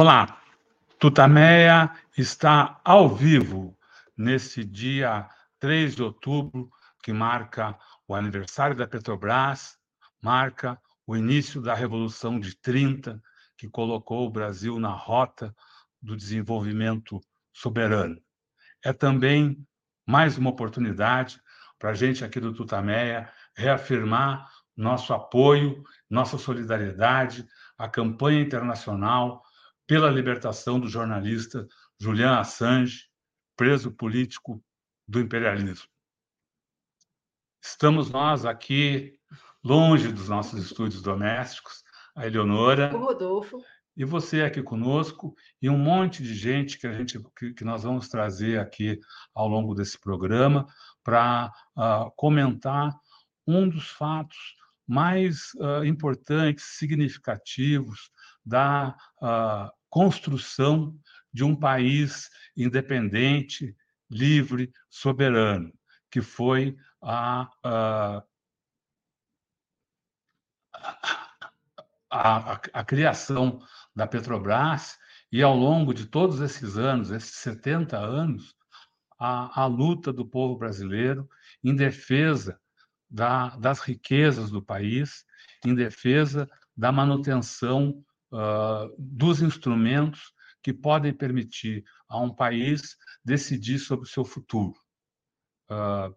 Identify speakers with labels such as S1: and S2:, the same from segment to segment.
S1: Olá, Tutameia está ao vivo nesse dia 3 de outubro, que marca o aniversário da Petrobras, marca o início da Revolução de 30, que colocou o Brasil na rota do desenvolvimento soberano. É também mais uma oportunidade para a gente aqui do Tutameia reafirmar nosso apoio, nossa solidariedade à campanha internacional pela libertação do jornalista Julian Assange, preso político do imperialismo. Estamos nós aqui, longe dos nossos estúdios domésticos, a Eleonora.
S2: O Rodolfo.
S1: E você aqui conosco, e um monte de gente que, a gente, que, que nós vamos trazer aqui ao longo desse programa para uh, comentar um dos fatos mais uh, importantes, significativos da uh, construção de um país independente, livre, soberano, que foi a, a, a, a, criação da Petrobras e, ao longo de todos esses anos, esses 70 anos, a, a luta do povo brasileiro em defesa da, das riquezas do país, em defesa da manutenção uh, dos instrumentos que podem permitir a um país decidir sobre o seu futuro. Uh,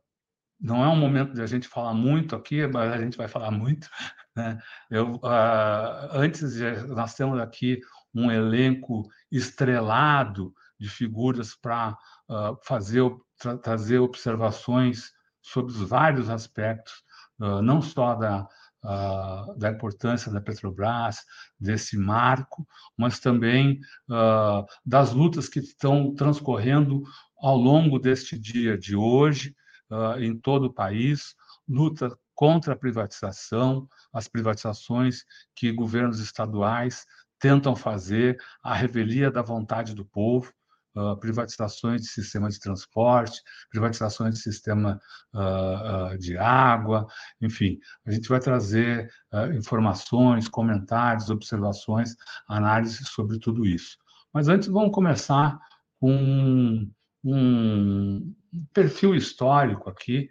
S1: não é um momento de a gente falar muito aqui, mas a gente vai falar muito. Né? Eu, uh, antes, nós temos aqui um elenco estrelado de figuras para uh, fazer tra trazer observações sobre os vários aspectos, uh, não só da, uh, da importância da Petrobras, desse marco, mas também uh, das lutas que estão transcorrendo ao longo deste dia de hoje, uh, em todo o país, luta contra a privatização, as privatizações que governos estaduais tentam fazer, a revelia da vontade do povo, uh, privatizações de sistema de transporte, privatizações de sistema uh, uh, de água, enfim, a gente vai trazer informações, comentários, observações, análises sobre tudo isso. Mas antes vamos começar com um, um perfil histórico aqui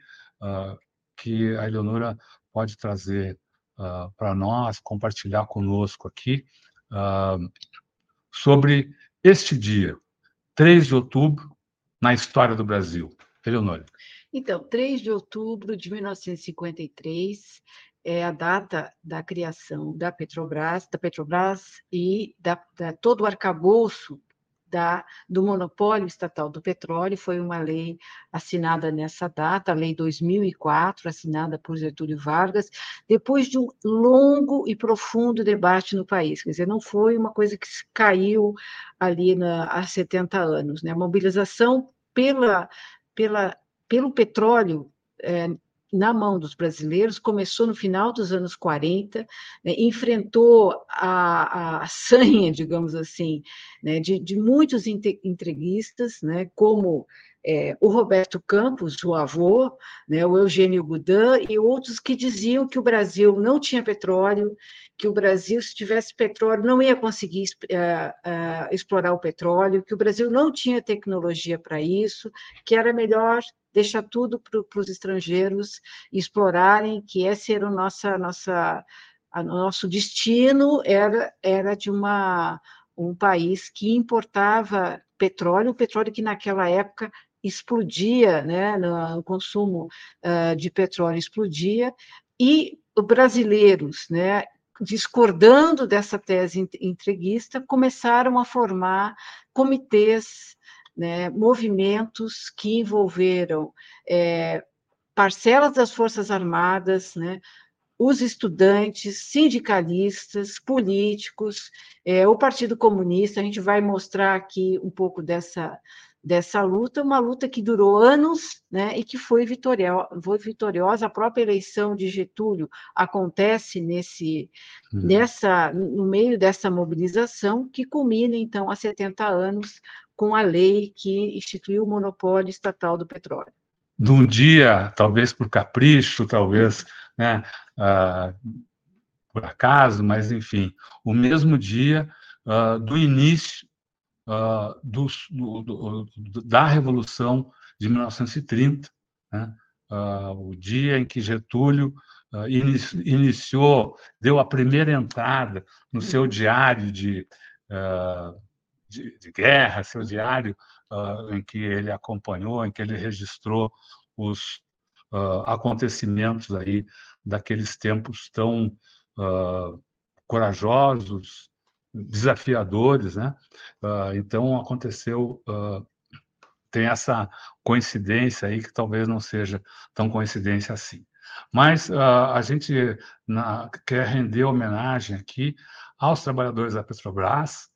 S1: que a Eleonora pode trazer para nós, compartilhar conosco aqui sobre este dia, 3 de outubro na história do Brasil. Eleonora.
S2: Então, 3 de outubro de 1953 é a data da criação da Petrobras, da Petrobras e da, da todo o arcabouço da, do monopólio estatal do petróleo, foi uma lei assinada nessa data, a Lei 2004, assinada por Getúlio Vargas, depois de um longo e profundo debate no país. Quer dizer, não foi uma coisa que caiu ali na, há 70 anos. Né? A mobilização pela, pela, pelo petróleo é, na mão dos brasileiros, começou no final dos anos 40, né, enfrentou a, a sanha, digamos assim, né, de, de, muitos entreguistas, né, como é, o Roberto Campos, o avô, né, o Eugênio Goudin e outros que diziam que o Brasil não tinha petróleo, que o Brasil, se tivesse petróleo, não ia conseguir uh, uh, explorar o petróleo, que o Brasil não tinha tecnologia para isso, que era melhor deixar tudo para os estrangeiros explorarem, que esse era o nossa, nossa, a, nosso destino, era, era de uma, um país que importava petróleo, o petróleo que naquela época explodia, né, no consumo uh, de petróleo explodia, e brasileiros, né, discordando dessa tese entreguista, começaram a formar comitês né, movimentos que envolveram é, parcelas das Forças Armadas, né, os estudantes, sindicalistas, políticos, é, o Partido Comunista. A gente vai mostrar aqui um pouco dessa, dessa luta, uma luta que durou anos né, e que foi vitoriosa, foi vitoriosa. A própria eleição de Getúlio acontece nesse, uhum. nessa, no meio dessa mobilização, que culmina, então, há 70 anos com a lei que instituiu o monopólio estatal do petróleo.
S1: Num dia, talvez por capricho, talvez né, uh, por acaso, mas enfim, o mesmo dia uh, do início uh, do, do, do, da Revolução de 1930, né? o dia em que Getúlio iniciou, deu a primeira entrada no seu diário de, de, de guerra, seu diário em que ele acompanhou, em que ele registrou os acontecimentos aí daqueles tempos tão corajosos, desafiadores, né? Uh, então aconteceu, uh, tem essa coincidência aí que talvez não seja tão coincidência assim. Mas uh, a gente na, quer render homenagem aqui aos trabalhadores da Petrobras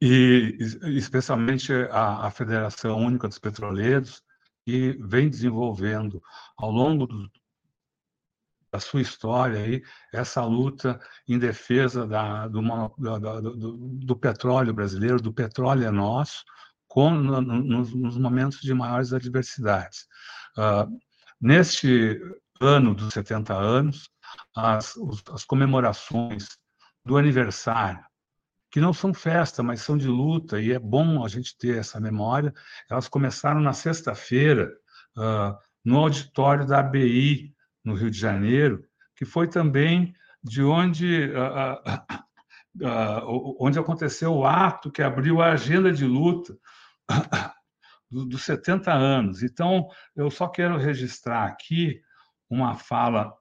S1: e especialmente a, a Federação Única dos Petroleiros, que vem desenvolvendo ao longo do, da sua história aí, essa luta em defesa da, do, da, do, do, petróleo brasileiro, do petróleo é nosso, com, no, nos, nos, momentos de maiores adversidades. Uh, neste ano dos 70 anos, as, as comemorações do aniversário, que não são festa, mas são de luta, e é bom a gente ter essa memória, elas começaram na sexta-feira, uh, no auditório da ABI, no Rio de Janeiro, que foi também de onde, uh, uh, onde aconteceu o ato que abriu a agenda de luta dos 70 anos. Então, eu só quero registrar aqui uma fala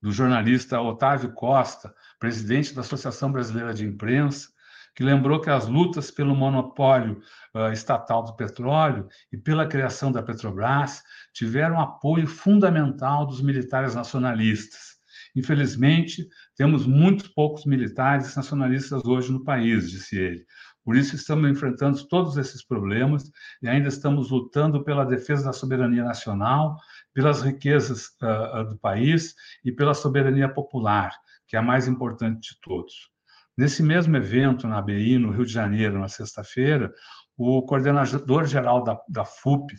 S1: do jornalista Otávio Costa, presidente da Associação Brasileira de Imprensa, que lembrou que as lutas pelo monopólio uh, estatal do petróleo e pela criação da Petrobras tiveram apoio fundamental dos militares nacionalistas. Infelizmente, temos muito poucos militares nacionalistas hoje no país, disse ele. Por isso, estamos enfrentando todos esses problemas e ainda estamos lutando pela defesa da soberania nacional, pelas riquezas uh, do país e pela soberania popular, que é a mais importante de todos. Nesse mesmo evento, na ABI, no Rio de Janeiro, na sexta-feira, o coordenador-geral da, da FUP,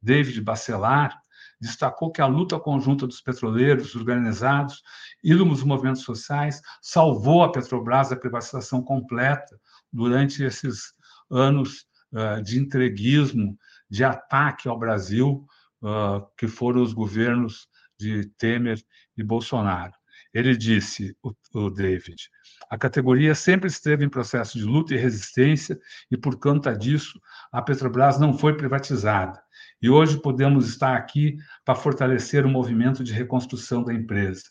S1: David Bacelar, destacou que a luta conjunta dos petroleiros organizados e dos movimentos sociais salvou a Petrobras da privatização completa durante esses anos uh, de entreguismo, de ataque ao Brasil, uh, que foram os governos de Temer e Bolsonaro. Ele disse, o, o David, a categoria sempre esteve em processo de luta e resistência e, por conta disso, a Petrobras não foi privatizada. E hoje podemos estar aqui para fortalecer o movimento de reconstrução da empresa,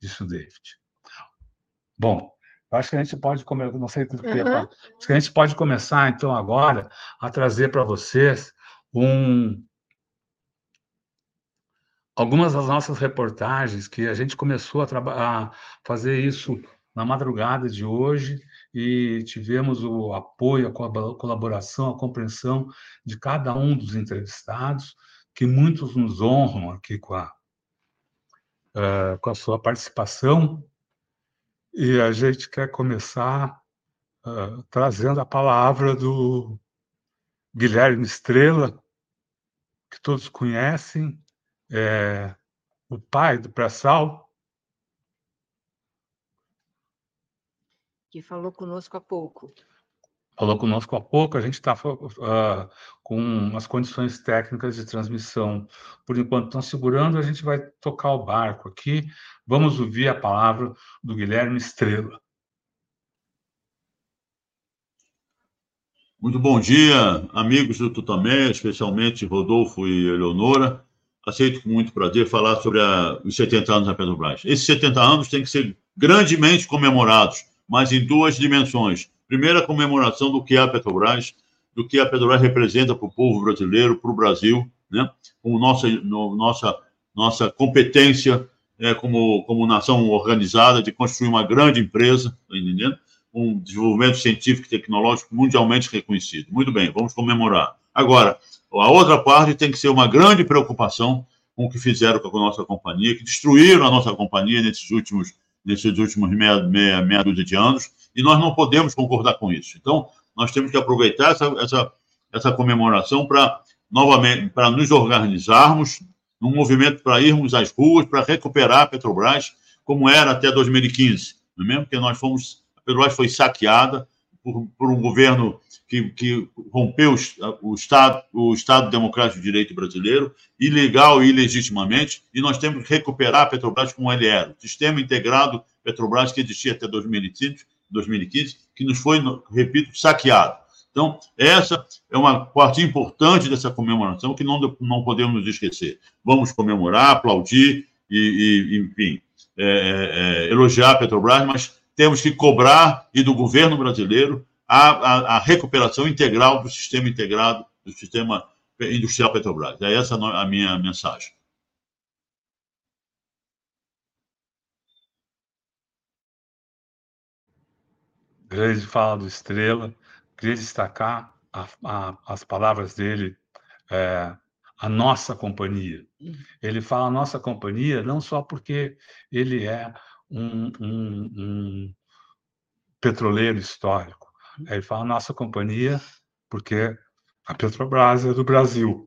S1: disse o David. Bom, acho que a gente pode começar, não sei que, acho que a gente pode começar então agora a trazer para vocês um, algumas das nossas reportagens que a gente começou a, a, fazer isso na madrugada de hoje e tivemos o apoio, a colaboração, a compreensão de cada um dos entrevistados, que muitos nos honram aqui com a, uh, com a sua participação. E a gente quer começar uh, trazendo a palavra do Guilherme Estrela, que todos conhecem, é, o pai do pré-sal.
S2: Que falou conosco há pouco.
S1: Falou conosco há pouco, a gente está uh, com as condições técnicas de transmissão, por enquanto estão segurando, a gente vai tocar o barco aqui. Vamos ouvir a palavra do Guilherme Estrela.
S3: Muito bom dia, amigos do Tutamé, especialmente Rodolfo e Eleonora aceito com muito prazer falar sobre a, os 70 anos da Petrobras. Esses 70 anos têm que ser grandemente comemorados, mas em duas dimensões. Primeira, a comemoração do que é a Petrobras, do que a Petrobras representa para o povo brasileiro, para o Brasil, né? com nossa, no, nossa, nossa competência é, como, como nação organizada de construir uma grande empresa, tá entendendo? um desenvolvimento científico e tecnológico mundialmente reconhecido. Muito bem, vamos comemorar. Agora, a outra parte tem que ser uma grande preocupação com o que fizeram com a nossa companhia, que destruíram a nossa companhia nesses últimos, nesses últimos meia, meia, meia dúzia de anos, e nós não podemos concordar com isso. Então, nós temos que aproveitar essa, essa, essa comemoração para, novamente, para nos organizarmos num movimento para irmos às ruas, para recuperar a Petrobras como era até 2015, não é mesmo? Porque nós fomos, a Petrobras foi saqueada por, por um governo que, que rompeu o, Estado, o Estado Democrático de Direito brasileiro, ilegal e ilegitimamente, e nós temos que recuperar a Petrobras como ele era, o sistema integrado Petrobras que existia até 2015, 2015 que nos foi, repito, saqueado. Então, essa é uma parte importante dessa comemoração que não, não podemos esquecer. Vamos comemorar, aplaudir e, e enfim, é, é, é, elogiar a Petrobras, mas temos que cobrar e do governo brasileiro a, a, a, recuperação integral do sistema integrado, do sistema industrial Petrobras. É essa a minha mensagem.
S1: Grande fala do Estrela. Queria destacar a, a, as palavras dele, é, a nossa companhia. Ele fala a nossa companhia não só porque ele é um, um, um petroleiro histórico, ele fala a nossa companhia porque a Petrobras é do Brasil.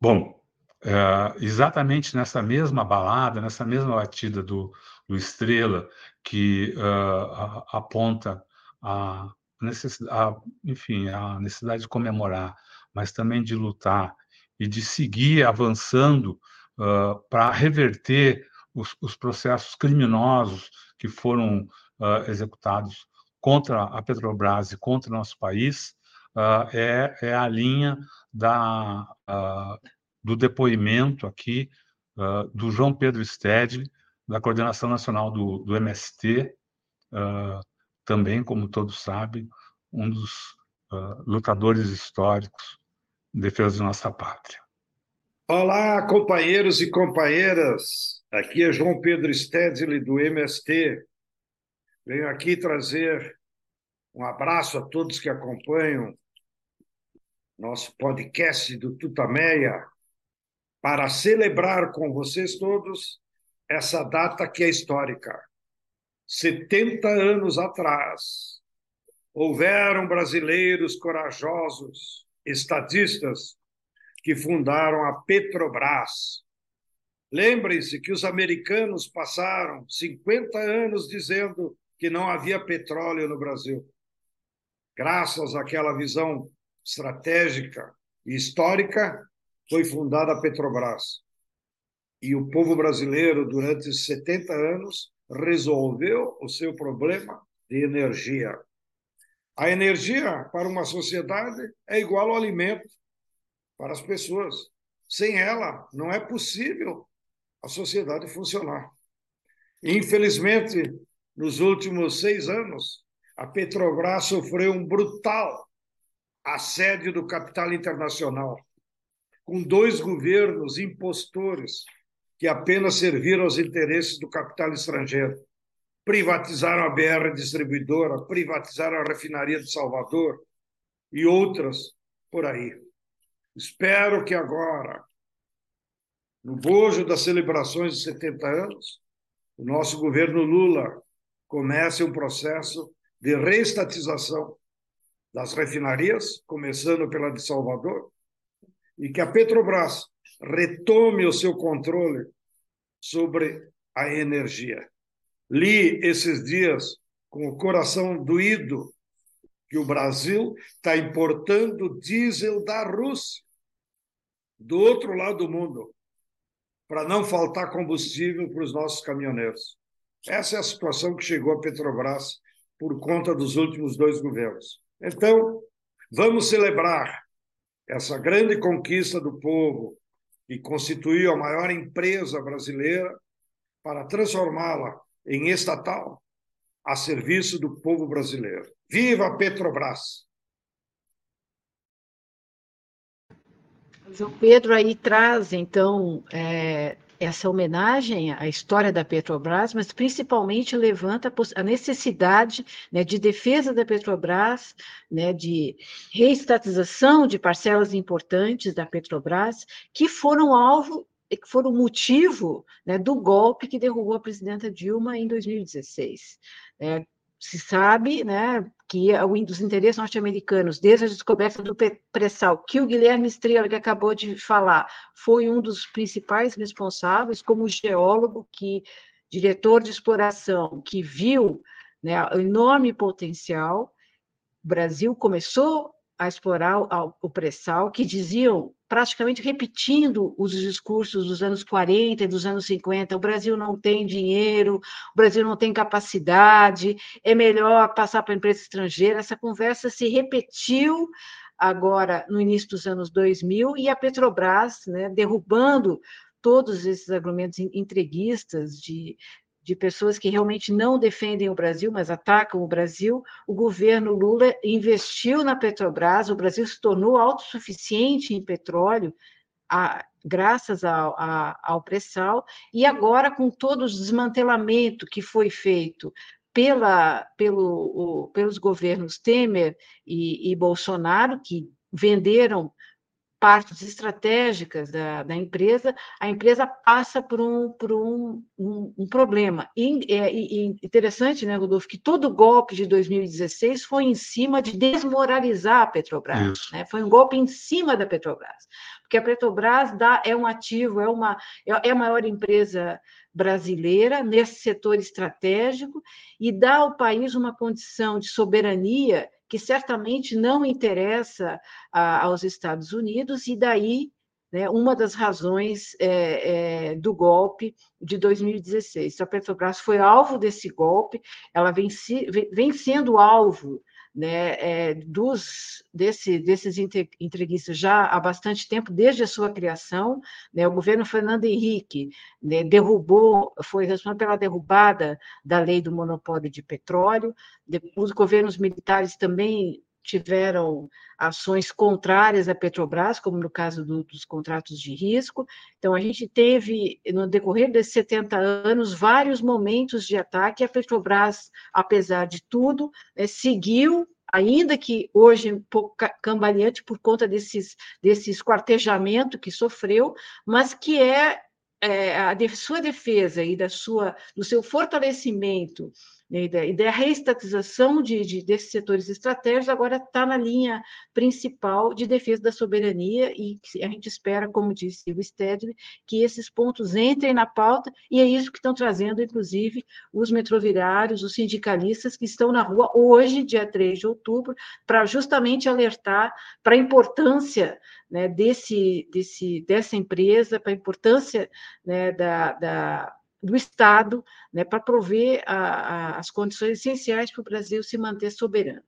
S1: Bom, é, exatamente nessa mesma balada, nessa mesma batida do, do Estrela, que uh, aponta a necessidade, enfim, a necessidade de comemorar, mas também de lutar e de seguir avançando uh, para reverter os, os, processos criminosos que foram uh, executados contra a Petrobras e contra o nosso país, é, é, a linha da, do depoimento aqui do João Pedro Stedley, da Coordenação Nacional do, do MST, uh, também, como todos sabem, um dos uh, lutadores históricos em defesa de nossa pátria.
S4: Olá, companheiros e companheiras. Aqui é João Pedro Stedley, do MST. Venho aqui trazer um abraço a todos que acompanham nosso podcast do Tutameia para celebrar com vocês todos essa data que é histórica. 70 anos atrás, houveram brasileiros corajosos, estadistas, que fundaram a Petrobras. Lembrem-se que os americanos passaram 50 anos dizendo que não havia petróleo no Brasil. Graças àquela visão estratégica e histórica, foi fundada a Petrobras e o povo brasileiro, durante 70 anos, resolveu o seu problema de energia. A energia para uma sociedade é igual ao alimento para as pessoas. Sem ela, não é possível a sociedade funcionar. Infelizmente, nos últimos seis anos, a Petrobras sofreu um brutal assédio do capital internacional, com dois governos impostores que apenas serviram aos interesses do capital estrangeiro. Privatizaram a BR Distribuidora, privatizaram a refinaria de Salvador e outras por aí. Espero que agora, no bojo das celebrações de 70 anos, o nosso governo Lula comece um processo de reestatização das refinarias, começando pela de Salvador, e que a Petrobras retome o seu controle sobre a energia. Li esses dias com o coração doído que o Brasil está importando diesel da Rússia, do outro lado do mundo, para não faltar combustível para os nossos caminhoneiros. Essa é a situação que chegou a Petrobras por conta dos últimos dois governos. Então, vamos celebrar essa grande conquista do povo e constituiu a maior empresa brasileira para transformá-la em estatal a serviço do povo brasileiro. Viva Petrobras!
S2: João Pedro aí traz, então, é, essa homenagem à história da Petrobras, mas principalmente levanta a necessidade né, de defesa da Petrobras, né, de reestatização de parcelas importantes da Petrobras, que foram alvo, que foram motivo né, do golpe que derrubou a presidenta Dilma em 2016. É, se sabe, né, que os interesses norte-americanos, desde a descoberta do pré-sal, que o Guilherme que acabou de falar, foi um dos principais responsáveis, como geólogo, que diretor de exploração, que viu né, o enorme potencial. O Brasil começou a explorar o pré-sal, que diziam, praticamente repetindo os discursos dos anos 40 e dos anos 50, o Brasil não tem dinheiro, o Brasil não tem capacidade, é melhor passar para a empresa estrangeira. Essa conversa se repetiu agora no início dos anos 2000 e a Petrobras, né, derrubando todos esses argumentos entreguistas de de pessoas que realmente não defendem o Brasil, mas atacam o Brasil. O governo Lula investiu na Petrobras, o Brasil se tornou autossuficiente em petróleo, a, graças ao, a, ao pré-sal, e agora, com todo o desmantelamento que foi feito pela, pelo, o, pelos governos Temer e, e Bolsonaro, que venderam partes estratégicas da, da, empresa, a empresa passa por um, por um, um, um problema. E, é, e, interessante, né, Rodolfo, que todo golpe de 2016 foi em cima de desmoralizar a Petrobras. Né? Foi um golpe em cima da Petrobras. Porque a Petrobras dá, é um ativo, é, uma, é, é a maior empresa brasileira nesse setor estratégico e dá ao país uma condição de soberania que certamente não interessa a, aos Estados Unidos, e daí né, uma das razões é, é, do golpe de 2016. A Petrobras foi alvo desse golpe, ela vem, se, vem sendo alvo né, é, dos, desse, desses entreguistas já há bastante tempo, desde a sua criação. Né, o governo Fernando Henrique né, derrubou, foi responsável pela derrubada da lei do monopólio de petróleo, os governos militares também tiveram ações contrárias à Petrobras, como no caso do, dos contratos de risco. Então, a gente teve, no decorrer desses 70 anos, vários momentos de ataque. A Petrobras, apesar de tudo, né, seguiu ainda que hoje um pouco cambaleante por conta desses, desse esquartejamento que sofreu, mas que é, é a de sua defesa e da sua, do seu fortalecimento né, e da, reestatização de, de, desses setores estratégicos, agora está na linha principal de defesa da soberania, e a gente espera, como disse o Stedley, que esses pontos entrem na pauta, e é isso que estão trazendo, inclusive, os metroviários, os sindicalistas que estão na rua hoje, dia 3 de outubro, para justamente alertar para a importância né, desse, desse, dessa empresa, para a importância né, da, da do Estado né, para prover a, a, as condições essenciais para o Brasil se manter soberano.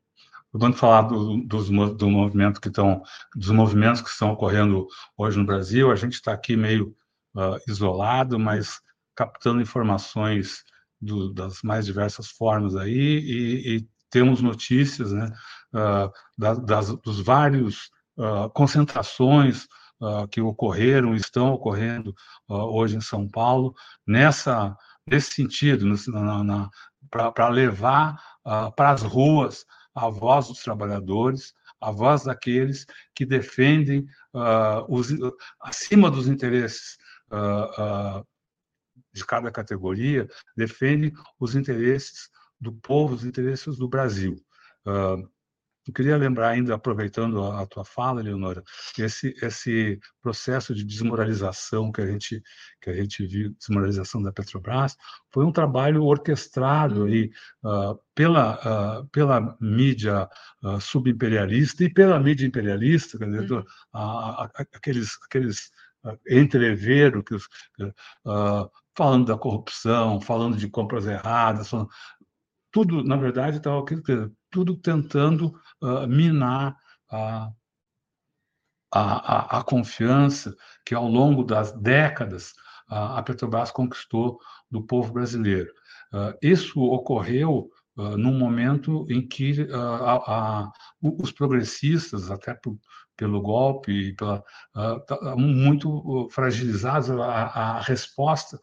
S1: Vamos falar do, dos, do movimento que estão, dos movimentos que estão ocorrendo hoje no Brasil. A gente está aqui meio uh, isolado, mas captando informações do, das mais diversas formas aí e, e temos notícias, né, uh, das, das, dos vários uh, concentrações uh, que ocorreram, estão ocorrendo uh, hoje em São Paulo, nessa, nesse sentido, para levar uh, para as ruas a voz dos trabalhadores, a voz daqueles que defendem, os, acima dos interesses de cada categoria, defendem os interesses do povo, os interesses do Brasil. Uh, eu queria lembrar ainda, aproveitando a, tua fala, Leonora, esse esse processo de desmoralização que a gente que a gente viu, desmoralização da Petrobras, foi um trabalho orquestrado aí uh, pela uh, pela mídia uh, subimperialista e pela mídia imperialista, quer dizer, uhum. aqueles aqueles entreveiro que os, falando da corrupção, falando de compras erradas, falando, tudo, na verdade, estava tudo tentando uh, minar a, a, a, confiança que, ao longo das décadas, a Petrobras conquistou do povo brasileiro. Uh, isso ocorreu uh, num momento em que a, os progressistas, até por, pelo golpe e pela, muito fragilizados, a, resposta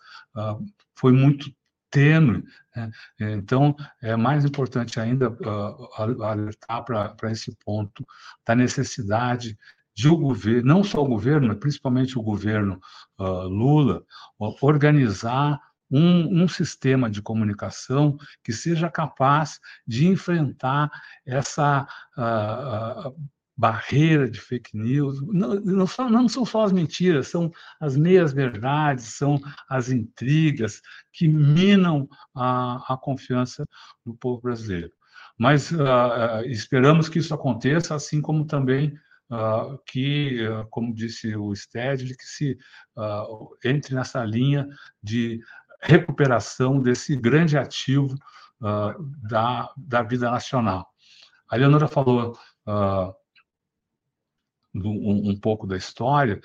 S1: foi muito tênue. Né? Então, é mais importante ainda uh, alertar para esse ponto da necessidade de o governo, não só o governo, mas principalmente o governo uh, Lula, organizar um, um, sistema de comunicação que seja capaz de enfrentar essa uh, barreira de fake news. Não, não, não, são só as mentiras, são as meias-verdades, são as intrigas que minam a, a confiança do povo brasileiro. Mas uh, esperamos que isso aconteça, assim como também uh, que, uh, como disse o Stedley, que se entre nessa linha de recuperação desse grande ativo da, da vida nacional. A Leonora falou um, um, pouco da história,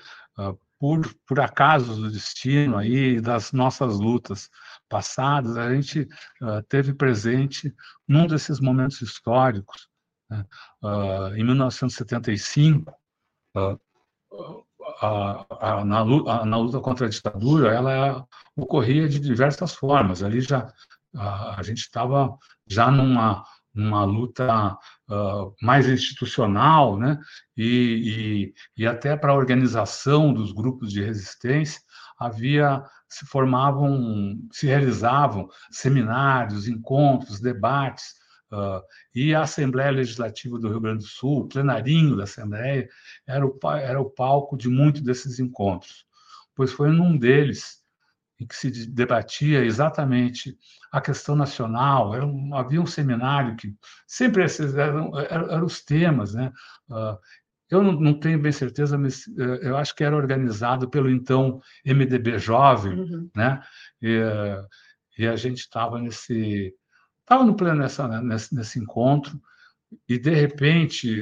S1: por, por acaso do destino aí, das nossas lutas passadas, a gente uh, teve presente num desses momentos históricos, né? uh, em 1975, uh, a, a, na, luta, na, luta, contra a ditadura, ela ocorria de diversas formas. Ali já a, a gente estava já numa uma luta uh, mais institucional, né? E, e, e até para a organização dos grupos de resistência havia se formavam, se realizavam seminários, encontros, debates, uh, e a Assembleia Legislativa do Rio Grande do Sul, o plenarinho da Assembleia, era o, era o palco de muitos desses encontros, pois foi num deles em que se debatia exatamente a questão nacional. Um, havia um seminário que sempre esses eram, eram, eram os temas, né? Uh, eu não, não, tenho bem certeza, mas uh, eu acho que era organizado pelo então MDB Jovem, uhum. né? E, uh, e, a gente estava nesse estava no pleno nessa, nesse, nesse encontro e de repente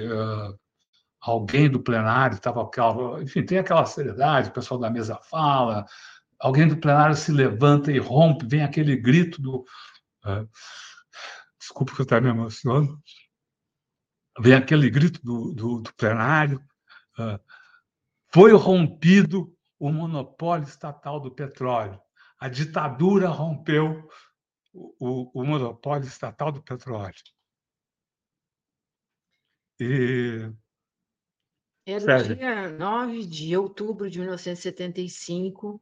S1: alguém do plenário estava enfim tem aquela seriedade, o pessoal da mesa fala, alguém do plenário se levanta e rompe, vem aquele grito do. Uh, desculpa que eu estou me emocionando. Vem aquele grito do, do, do plenário. Uh, foi rompido o monopólio estatal do petróleo. A ditadura rompeu o, o, o monopólio estatal do petróleo.
S2: E era dia 9 de outubro de 1975,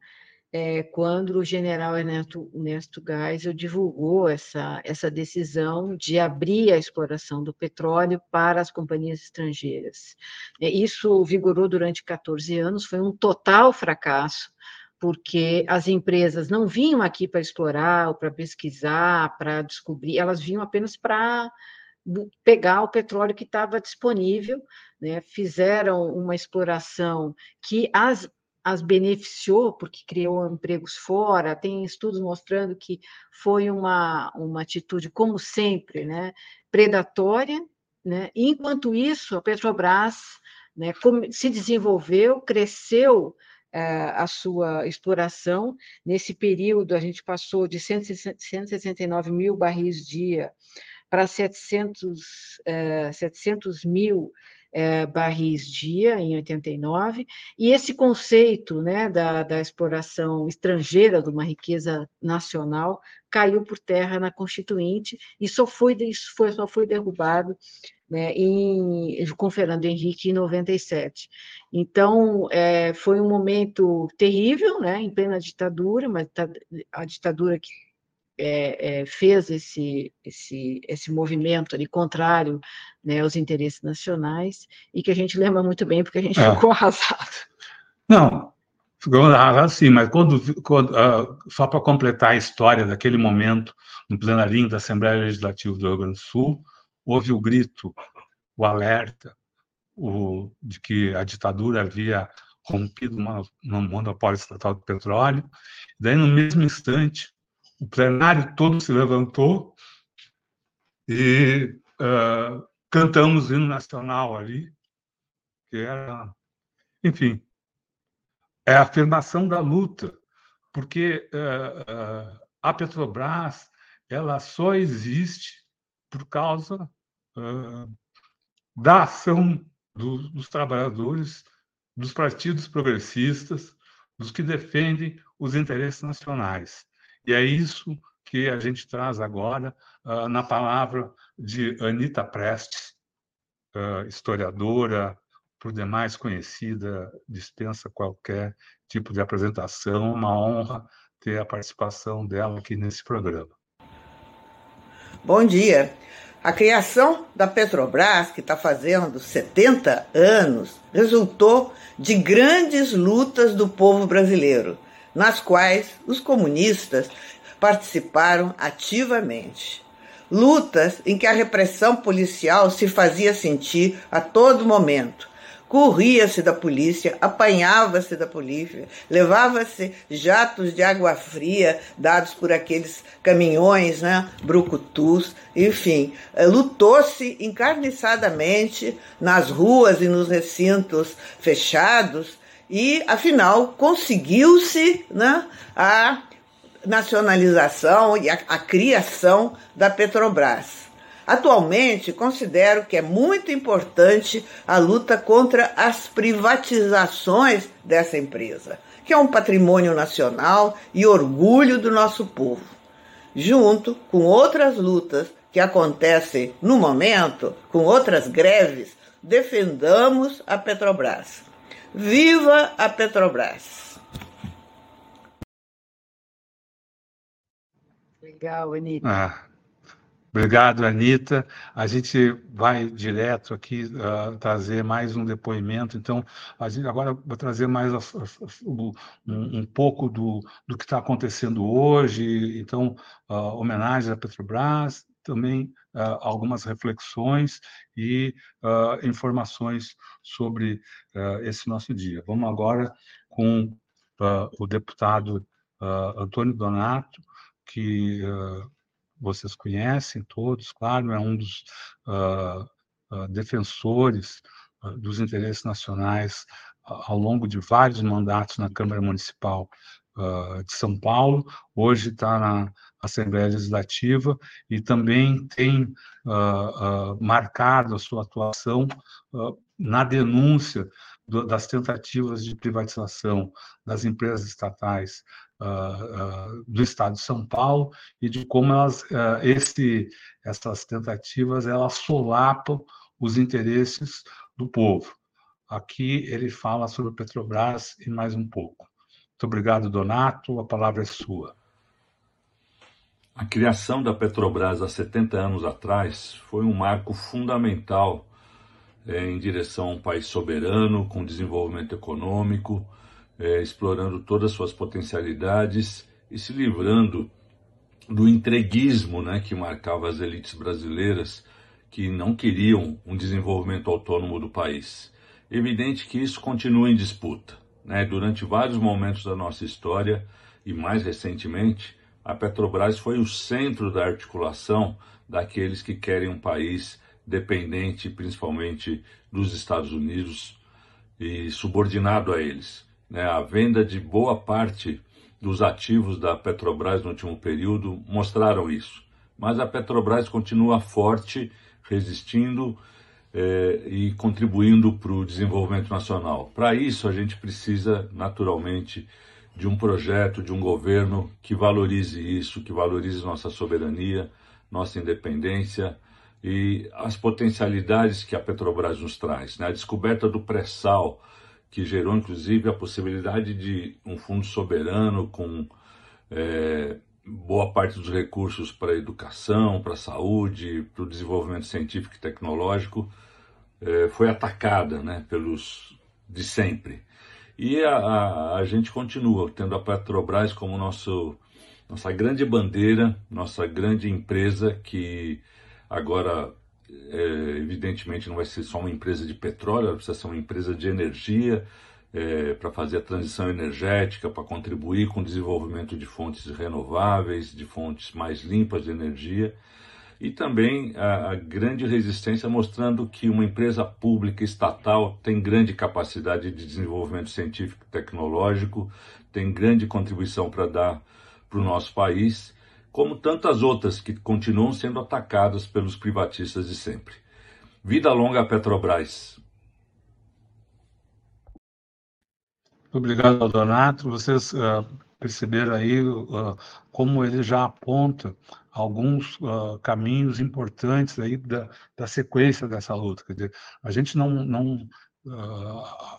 S2: é, quando o general Ernesto, Ernesto Geisel divulgou essa, essa decisão de abrir a exploração do petróleo para as companhias estrangeiras. É, isso vigorou durante 14 anos, foi um total fracasso, porque as empresas não vinham aqui para explorar, ou para pesquisar, para descobrir, elas vinham apenas para pegar o petróleo que estava disponível, né? fizeram uma exploração que as as beneficiou porque criou empregos fora, tem estudos mostrando que foi uma, uma atitude, como sempre, né, predatória, né? enquanto isso, a Petrobras né, se desenvolveu, cresceu eh, a sua exploração. Nesse período, a gente passou de 169 mil barris dia para 700, eh, 700 mil é, barris dia, em 89, e esse conceito né, da, da exploração estrangeira de uma riqueza nacional caiu por terra na Constituinte e só foi, isso foi, só foi derrubado né, em, com Fernando Henrique em 97. Então, é, foi um momento terrível, né, em plena ditadura, mas a ditadura que é, é, fez esse, esse, esse movimento ali contrário né, aos interesses nacionais e que a gente lembra muito bem porque a gente é. ficou arrasado.
S1: Não, ficou arrasado sim, mas quando, quando uh, só para completar a história daquele momento no plenarinho da Assembleia Legislativa do Rio Grande do Sul, houve o grito, o alerta o, de que a ditadura havia rompido no monopólio estatal do petróleo. Daí, no mesmo instante, o plenário todo se levantou e uh, cantamos o hino nacional ali, que era, enfim, é a afirmação da luta, porque uh, uh, a Petrobras ela só existe por causa da ação do, dos trabalhadores, dos partidos progressistas, dos que defendem os interesses nacionais. E é isso que a gente traz agora uh, na palavra de Anita Prestes, uh, historiadora, por demais conhecida, dispensa qualquer tipo de apresentação, uma honra ter a participação dela aqui nesse programa.
S5: Bom dia. A criação da Petrobras, que está fazendo 70 anos, resultou de grandes lutas do povo brasileiro, nas quais os comunistas participaram ativamente. Lutas em que a repressão policial se fazia sentir a todo momento, corria-se da polícia, apanhava-se da polícia, levava-se jatos de água fria dados por aqueles caminhões, né, brucutus, enfim, eh, lutou-se encarniçadamente nas ruas e nos recintos fechados e, afinal, conseguiu-se né, a nacionalização e a, a criação da Petrobras. Atualmente, considero que é muito importante a luta contra as privatizações dessa empresa, que é um patrimônio nacional e orgulho do nosso povo, junto com outras lutas que acontecem no momento, com outras greves, defendamos a Petrobras. Viva a Petrobras!
S2: Legal, Anitta.
S1: Ah. Obrigado, Anitta. A gente vai direto aqui uh, trazer mais um depoimento. Então, a gente agora vou trazer mais a, a, um, um, pouco do, do que está acontecendo hoje. Então, uh, homenagem à Petrobras, também uh, algumas reflexões e informações sobre esse nosso dia. Vamos agora com o deputado Antônio Donato, que vocês conhecem todos, claro, é um dos uh, uh, defensores uh, dos interesses nacionais ao longo de vários mandatos na Câmara Municipal de São Paulo, hoje está na Assembleia Legislativa e também tem marcado a sua atuação na denúncia das tentativas de privatização das empresas estatais uh, do Estado de São Paulo e de como elas, uh, esse, essas tentativas elas solapam os interesses do povo. Aqui ele fala sobre Petrobras e mais um pouco. Muito obrigado, Donato. A palavra é sua.
S6: A criação da Petrobras há 70 anos atrás foi um marco fundamental é, em direção a um país soberano, com desenvolvimento econômico, é, explorando todas as suas potencialidades e se livrando do entreguismo né, que marcava as elites brasileiras que não queriam um desenvolvimento autônomo do país. Evidente que isso continua em disputa. Né? Durante vários momentos da nossa história e mais recentemente, a Petrobras foi o centro da articulação daqueles que querem um país dependente principalmente dos Estados Unidos e subordinado a eles. Né? A venda de boa parte dos ativos da Petrobras no último período mostraram isso. Mas a Petrobras continua forte, resistindo eh, e contribuindo para o desenvolvimento nacional. Para isso, a gente precisa, naturalmente, de um projeto, de um governo que valorize isso, que valorize nossa soberania, nossa independência e as potencialidades que a Petrobras nos traz. Né? A descoberta do pré-sal, que gerou inclusive a possibilidade de um fundo soberano com é, boa parte dos recursos para a educação, para a saúde, para o desenvolvimento científico e tecnológico, é, foi atacada né, pelos de sempre. E a, a, a, gente continua tendo a Petrobras como nosso, nossa grande bandeira, nossa grande empresa que agora é, evidentemente não vai ser só uma empresa de petróleo, ela precisa ser uma empresa de energia é, para fazer a transição energética, para contribuir com o desenvolvimento de fontes renováveis, de fontes mais limpas de energia. E também a, a grande resistência mostrando que uma empresa pública estatal tem grande capacidade de desenvolvimento científico e tecnológico, tem grande contribuição para dar para o nosso país como tantas outras que continuam sendo atacadas pelos privatistas de sempre. Vida longa à Petrobras.
S1: Obrigado, Donato. Vocês uh, perceberam aí uh, como ele já aponta alguns uh, caminhos importantes aí da, da, sequência dessa luta. Quer dizer, a gente não, não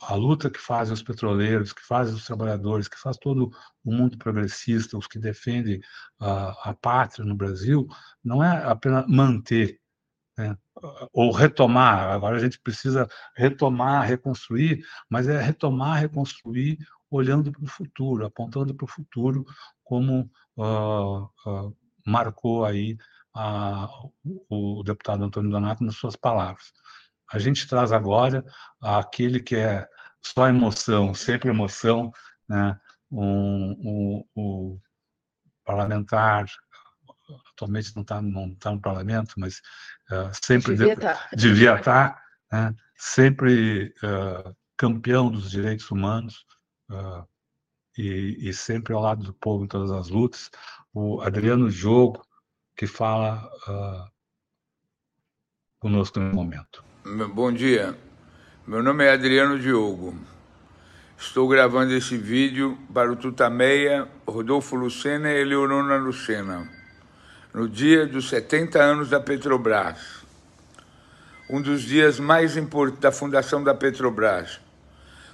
S1: a luta que fazem os petroleiros, que fazem os trabalhadores, que faz todo o mundo progressista, os que defendem a, a pátria no Brasil, não é apenas manter né? ou retomar. Agora a gente precisa retomar, reconstruir, mas é retomar, reconstruir olhando para o futuro, apontando para o futuro, como uh, uh, marcou aí uh, o deputado Antônio Donato nas suas palavras. A gente traz agora aquele que é só emoção, sempre emoção, né? um, um, um parlamentar atualmente não está não tá no parlamento, mas uh, sempre devia estar, tá. devia estar tá, né? sempre uh, campeão dos direitos humanos uh, e, e, sempre ao lado do povo em todas as lutas. O Adriano Jogo, que fala conosco no momento.
S7: Bom dia, meu nome é Adriano Diogo. Estou gravando esse vídeo para o Tutameia, Rodolfo Lucena e Eleonora Lucena no dia dos 70 anos da Petrobras, um dos dias mais importantes da fundação da Petrobras,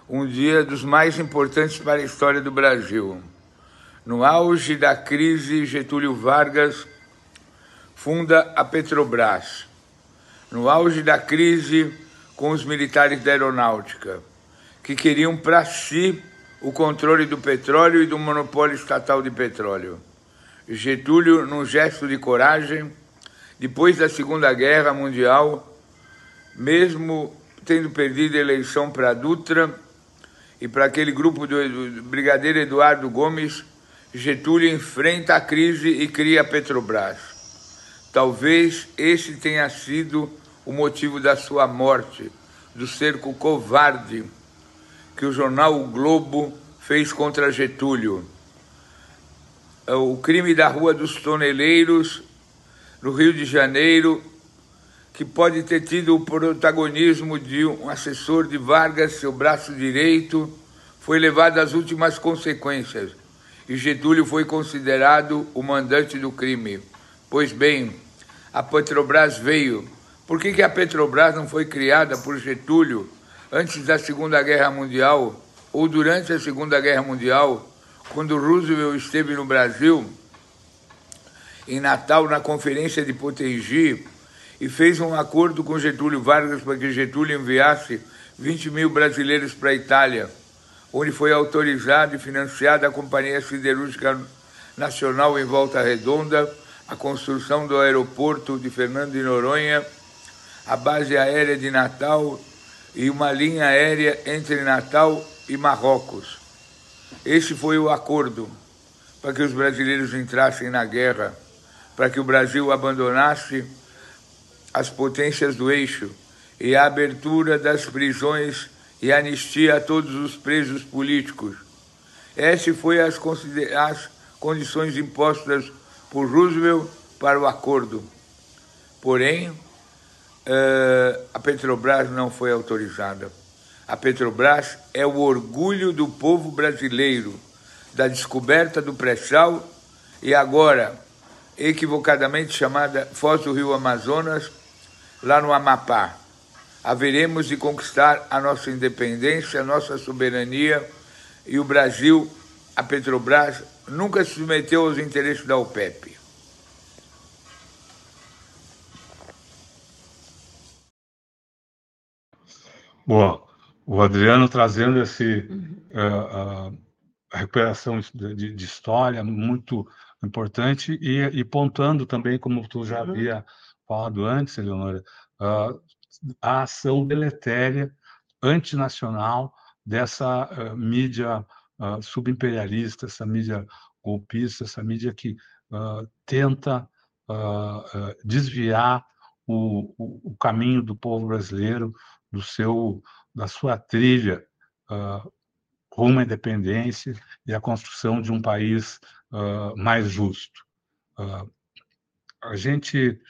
S7: um dia dos mais importantes para a história do Brasil. No auge da crise, Getúlio Vargas funda a Petrobras. No auge da crise, com os militares da aeronáutica, que queriam para si o controle do petróleo e do monopólio estatal de petróleo. Getúlio, num gesto de coragem, depois da Segunda Guerra Mundial, mesmo tendo perdido a eleição para Dutra e para aquele grupo do, Brigadeiro Eduardo Gomes, Getúlio enfrenta a crise e cria a Petrobras. Talvez esse tenha sido o motivo da sua morte, do cerco covarde que o jornal O Globo fez contra Getúlio o crime da Rua dos Toneleiros, no Rio de Janeiro, que pode ter tido o protagonismo de um assessor de Vargas, seu braço direito, foi levado às últimas consequências e Getúlio foi considerado o mandante do crime. Pois bem, a Petrobras veio. Por que, que a Petrobras não foi criada por Getúlio antes da Segunda Guerra Mundial ou durante a Segunda Guerra Mundial? Quando Roosevelt esteve no Brasil, em Natal, na Conferência de Potengi, e fez um acordo com Getúlio Vargas para que Getúlio enviasse 20 mil brasileiros para a Itália, onde foi autorizado e financiada a Companhia Siderúrgica Nacional em Volta Redonda, a construção do aeroporto de Fernando de Noronha, a base aérea de Natal e uma linha aérea entre Natal e Marrocos. Esse foi o acordo para que os brasileiros entrassem na guerra, para que o Brasil abandonasse as potências do eixo e a abertura das prisões e anistia a todos os presos políticos. Essas foram as, as condições impostas por Roosevelt para o acordo. Porém, uh, a Petrobras não foi autorizada. A Petrobras é o orgulho do povo brasileiro, da descoberta do pré-sal e agora, equivocadamente chamada Foz do Rio Amazonas, lá no Amapá. Haveremos de conquistar a nossa independência, a nossa soberania e o Brasil, a Petrobras, nunca se submeteu aos interesses da OPEP.
S1: Boa o Adriano trazendo esse uh, uh, a recuperação de, de, história muito importante e, e, pontuando também, como tu já uhum. havia falado antes, Eleonora, uh, a ação deletéria antinacional dessa mídia subimperialista, essa mídia golpista, essa mídia que tenta desviar o, o, o caminho do povo brasileiro do seu da sua trilha uh, rumo à independência e à construção de um país uh, mais justo. Uh, a gente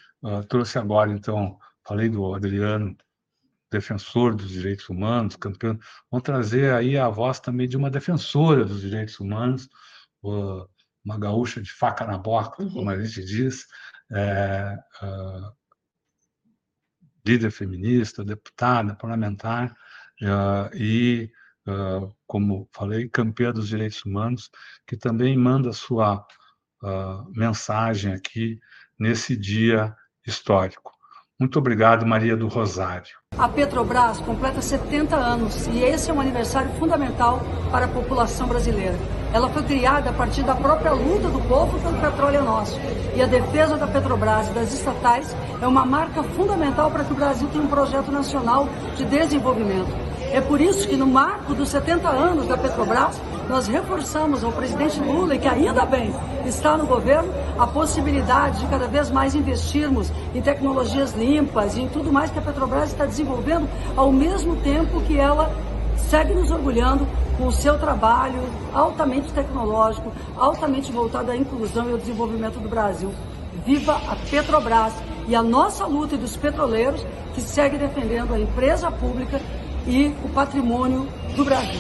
S1: trouxe agora, então, falei do Adriano, defensor dos direitos humanos, campeão. Vamos trazer aí a voz também de uma defensora dos direitos humanos, uma gaúcha de faca na boca, uhum. como a gente diz, é, líder feminista, deputada, parlamentar, e, como falei, campeã dos direitos humanos, que também manda sua mensagem aqui nesse dia histórico. Muito obrigado, Maria do Rosário.
S8: A Petrobras completa 70 anos e esse é um aniversário fundamental para a população brasileira. Ela foi criada a partir da própria luta do povo pelo petróleo nosso. E a defesa da Petrobras e das estatais é uma marca fundamental para que o Brasil tenha um projeto nacional de desenvolvimento. É por isso que no marco dos 70 anos da Petrobras, nós reforçamos ao presidente Lula, e que ainda bem está no governo, a possibilidade de cada vez mais investirmos em tecnologias limpas e em tudo mais que a Petrobras está desenvolvendo, ao mesmo tempo que ela segue nos orgulhando com o seu trabalho altamente tecnológico, altamente voltado à inclusão e ao desenvolvimento do Brasil. Viva a Petrobras e a nossa luta e dos petroleiros que segue defendendo a empresa pública e o patrimônio do Brasil.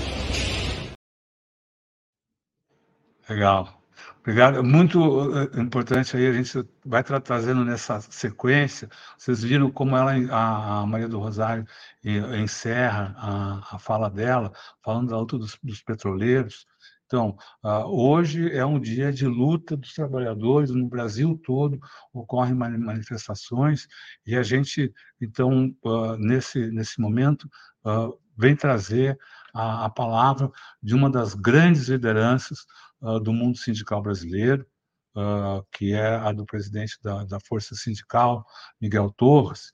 S1: Legal. Obrigado. Muito eh, importante aí, a gente vai trazendo nessa sequência. Vocês viram como ela, a, Maria do Rosário encerra a, a fala dela, falando da luta dos, dos petroleiros. Então, uh, hoje é um dia de luta dos trabalhadores no Brasil todo, ocorrem manifestações e a gente, então, uh, nesse, nesse momento, uh, vem trazer a, a, palavra de uma das grandes lideranças do mundo sindical brasileiro, que é a do presidente da, da Força Sindical, Miguel Torres,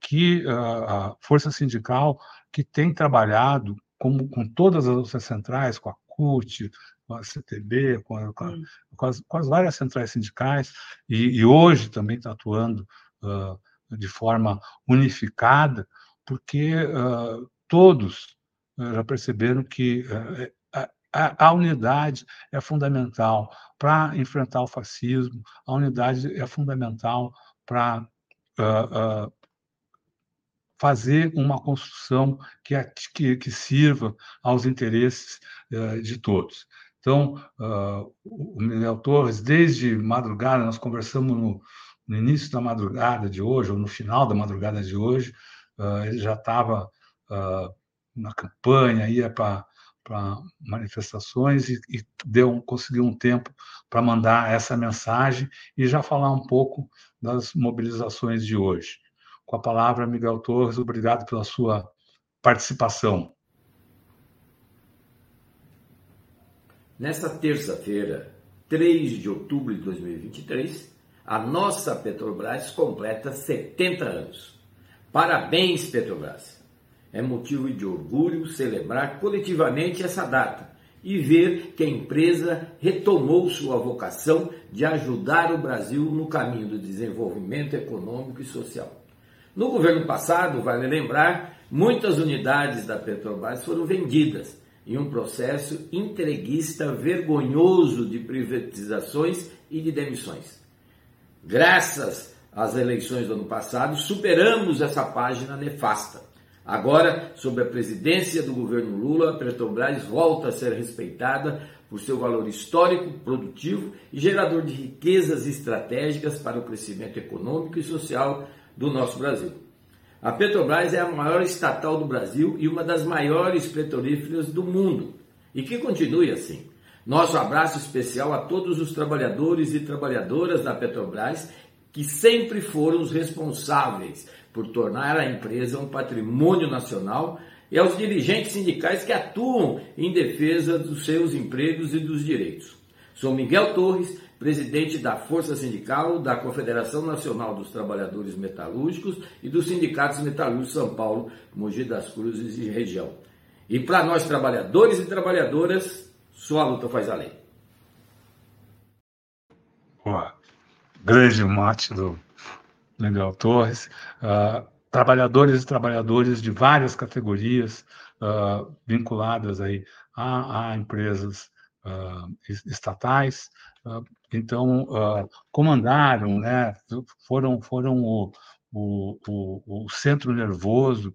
S1: que a Força Sindical que tem trabalhado como, com todas as outras centrais, com a CUT, com a CTB, com, a, com, com, as, com, as, várias centrais sindicais, e, e hoje também está atuando uh, de forma unificada, porque uh, todos uh, já perceberam que a, a, unidade é fundamental para enfrentar o fascismo, a unidade é fundamental para fazer uma construção que, que, que sirva aos interesses uh, de todos. Então, uh, o Miguel Torres, desde madrugada, nós conversamos no, no, início da madrugada de hoje, ou no final da madrugada de hoje, uh, ele já estava na campanha, ia para manifestações e, e, deu, conseguiu um tempo para mandar essa mensagem e já falar um pouco das mobilizações de hoje. Com a palavra, Miguel Torres, obrigado pela sua participação.
S9: Nesta terça-feira, 3 de outubro de 2023, a nossa Petrobras completa 70 anos. Parabéns, Petrobras! É motivo de orgulho celebrar coletivamente essa data e ver que a empresa retomou sua vocação de ajudar o Brasil no caminho do desenvolvimento econômico e social. No governo passado, vale lembrar, muitas unidades da Petrobras foram vendidas em um processo entreguista vergonhoso de privatizações e de demissões. Graças às eleições do ano passado, superamos essa página nefasta. Agora, sob a presidência do governo Lula, a Petrobras volta a ser respeitada por seu valor histórico, produtivo e gerador de riquezas estratégicas para o crescimento econômico e social do nosso Brasil. A Petrobras é a maior estatal do Brasil e uma das maiores petrolíferas do mundo. E que continue assim. Nosso abraço especial a todos os trabalhadores e trabalhadoras da Petrobras que sempre foram os responsáveis por tornar a empresa um patrimônio nacional e aos dirigentes sindicais que atuam em defesa dos seus empregos e dos direitos. Sou Miguel Torres, presidente da Força Sindical da Confederação Nacional dos Trabalhadores Metalúrgicos e dos Sindicatos Metalúrgicos São Paulo, Mogi das Cruzes e região. E para nós trabalhadores e trabalhadoras, só a luta faz a lei.
S1: Boa. Grande mate do Legal Torres. Uh, trabalhadores e trabalhadoras de várias categorias uh, vinculadas aí a, a empresas uh, estatais, então uh, comandaram, né, foram, foram o, o, o, o centro nervoso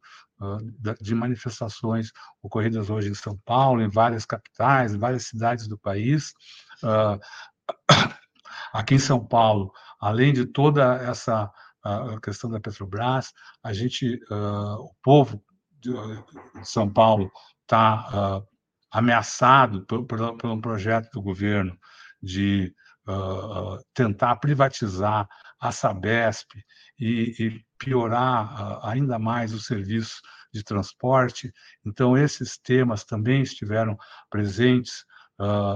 S1: de manifestações ocorridas hoje em São Paulo, em várias capitais, em várias cidades do país. Aqui em São Paulo, além de toda essa questão da Petrobras, a gente, o povo de São Paulo está uh, ameaçado por, por, por, um projeto do governo de uh, tentar privatizar a Sabesp e, e piorar uh, ainda mais o serviço de transporte. Então, esses temas também estiveram presentes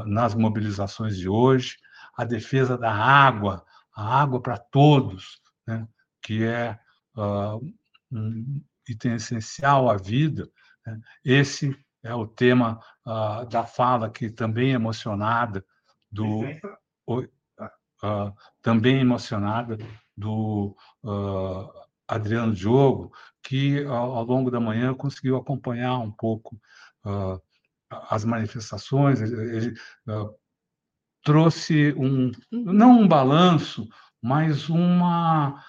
S1: nas mobilizações de hoje. A defesa da água, a água para todos, né? que é um item essencial à vida. Né? Esse é o tema uh, da fala que também emocionada do uh, também emocionada do uh, Adriano Diogo, que ao, longo da manhã conseguiu acompanhar um pouco as manifestações. Ele trouxe um não um balanço, mas uma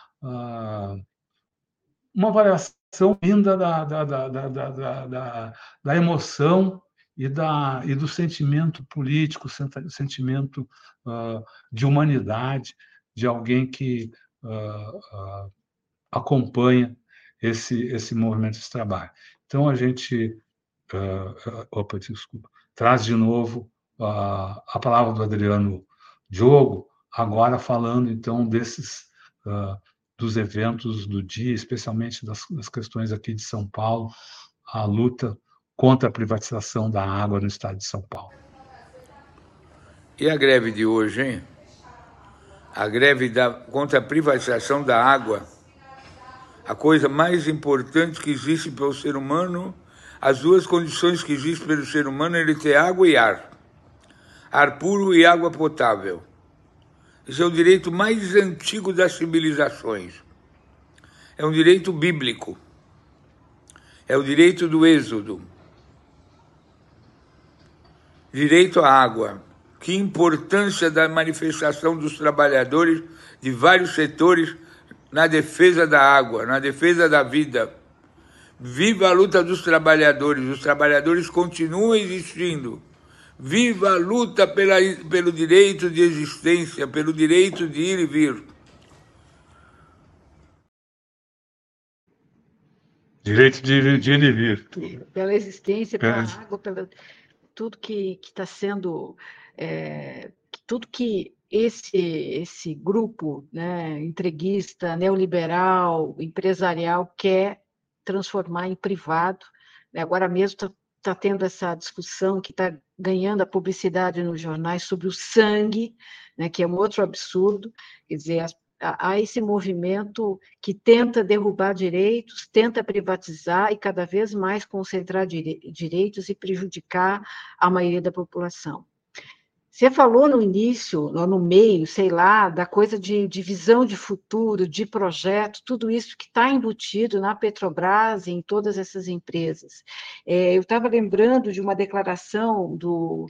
S1: uma avaliação ainda da, da, da, da, da, da emoção e, da, e do sentimento político, sentimento uh, de humanidade de alguém que uh, uh, acompanha esse, esse movimento de trabalho. Então, a gente opa, desculpa, traz de novo a palavra do Adriano Diogo, agora falando, então, desses dos eventos do dia, especialmente das, das questões aqui de São Paulo, a luta contra a privatização da água no estado de São Paulo.
S7: E a greve de hoje, hein? A greve da, contra a privatização da água, a coisa mais importante que existe para o ser humano, as duas condições que existem para o ser humano é ele ter água e ar. Ar puro e água potável. Esse é o direito mais antigo das civilizações. É um direito bíblico. É o direito do Êxodo. Direito à água. Que importância da manifestação dos trabalhadores de vários setores na defesa da água, na defesa da vida. Viva a luta dos trabalhadores. Os trabalhadores continuam existindo Viva a luta pela, pelo direito de existência, pelo direito de ir e vir.
S1: Direito de, de ir e vir.
S2: Pela existência, pela é. água, pelo tudo que está sendo. É, tudo que esse, esse grupo né, entreguista, neoliberal, empresarial quer transformar em privado. Agora mesmo está tá tendo essa discussão que está ganhando a publicidade nos jornais sobre o sangue, né, que é um outro absurdo, quer dizer, há esse movimento que tenta derrubar direitos, tenta privatizar e cada vez mais concentrar direitos e prejudicar a maioria da população. Você falou no início, no meio, sei lá, da coisa de, de visão de futuro, de projeto, tudo isso que está embutido na Petrobras e em todas essas empresas. É, eu estava lembrando de uma declaração do,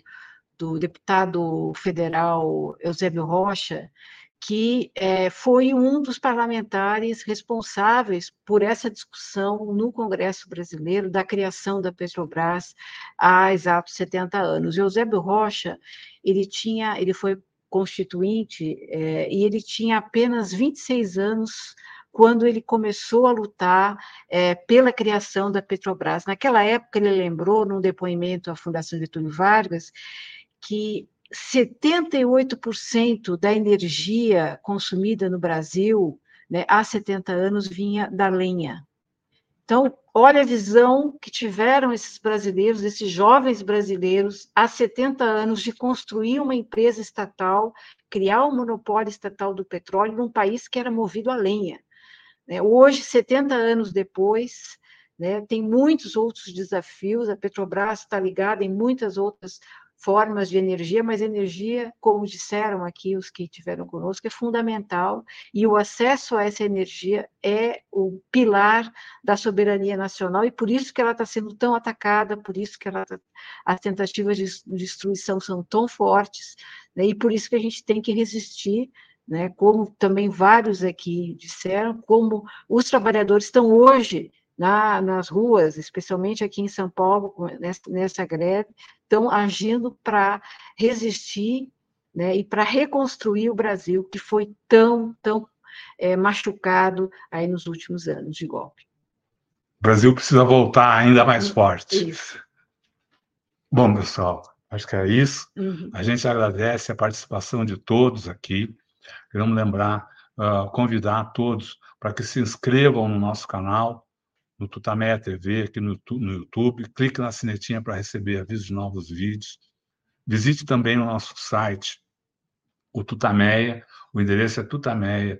S2: do deputado federal Eusébio Rocha, que é, foi um dos parlamentares responsáveis por essa discussão no Congresso Brasileiro da criação da Petrobras há exatos 70 anos. Eusébio Rocha, ele tinha, ele foi constituinte é, e ele tinha apenas 26 anos quando ele começou a lutar é, pela criação da Petrobras. Naquela época, ele lembrou, num depoimento à Fundação Getúlio Vargas, que 78% da energia consumida no Brasil né, há 70 anos vinha da lenha. Então, olha a visão que tiveram esses brasileiros, esses jovens brasileiros, há 70 anos, de construir uma empresa estatal, criar um monopólio estatal do petróleo num país que era movido a lenha. Né. Hoje, 70 anos depois, né, tem muitos outros desafios, a Petrobras está ligada em muitas outras formas de energia, mas energia, como disseram aqui os que tiveram conosco, é fundamental e o acesso a essa energia é o pilar da soberania nacional e por isso que ela está sendo tão atacada, por isso que ela tá, as tentativas de destruição são tão fortes né, e por isso que a gente tem que resistir né, como também vários aqui disseram, como os trabalhadores estão hoje na, nas ruas, especialmente aqui em São Paulo, nessa, nessa greve, estão agindo para resistir né, e para reconstruir o Brasil, que foi tão, tão é, machucado aí nos últimos anos de golpe.
S1: O Brasil precisa voltar ainda mais forte.
S2: Isso.
S1: Bom, pessoal, acho que é isso.
S2: Uhum.
S1: A gente agradece a participação de todos aqui. Queremos lembrar, uh, convidar todos para que se inscrevam no nosso canal, no Tutameia TV, aqui no, no YouTube. Clique na sinetinha para receber avisos de novos vídeos. Visite também o nosso site, o Tutameia. O endereço é tutameia.jor.br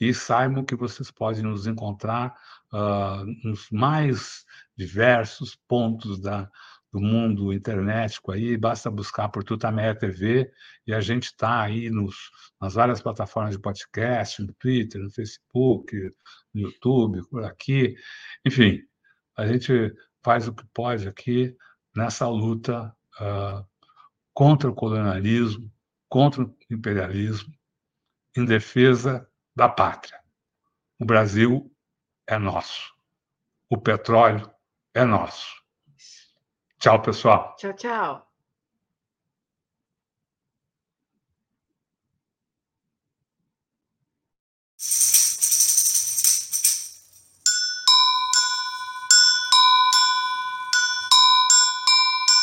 S1: e saibam que vocês podem nos encontrar uh, nos mais diversos pontos da, do mundo internetico aí, basta buscar por Tutameia TV e a gente está aí nos, nas várias plataformas de podcast, no Twitter, no Facebook, no YouTube, por aqui. Enfim, a gente faz o que pode aqui nessa luta uh, contra o colonialismo, contra o imperialismo, em defesa da pátria. O Brasil é nosso. O petróleo é nosso. Tchau, pessoal.
S2: Tchau, tchau.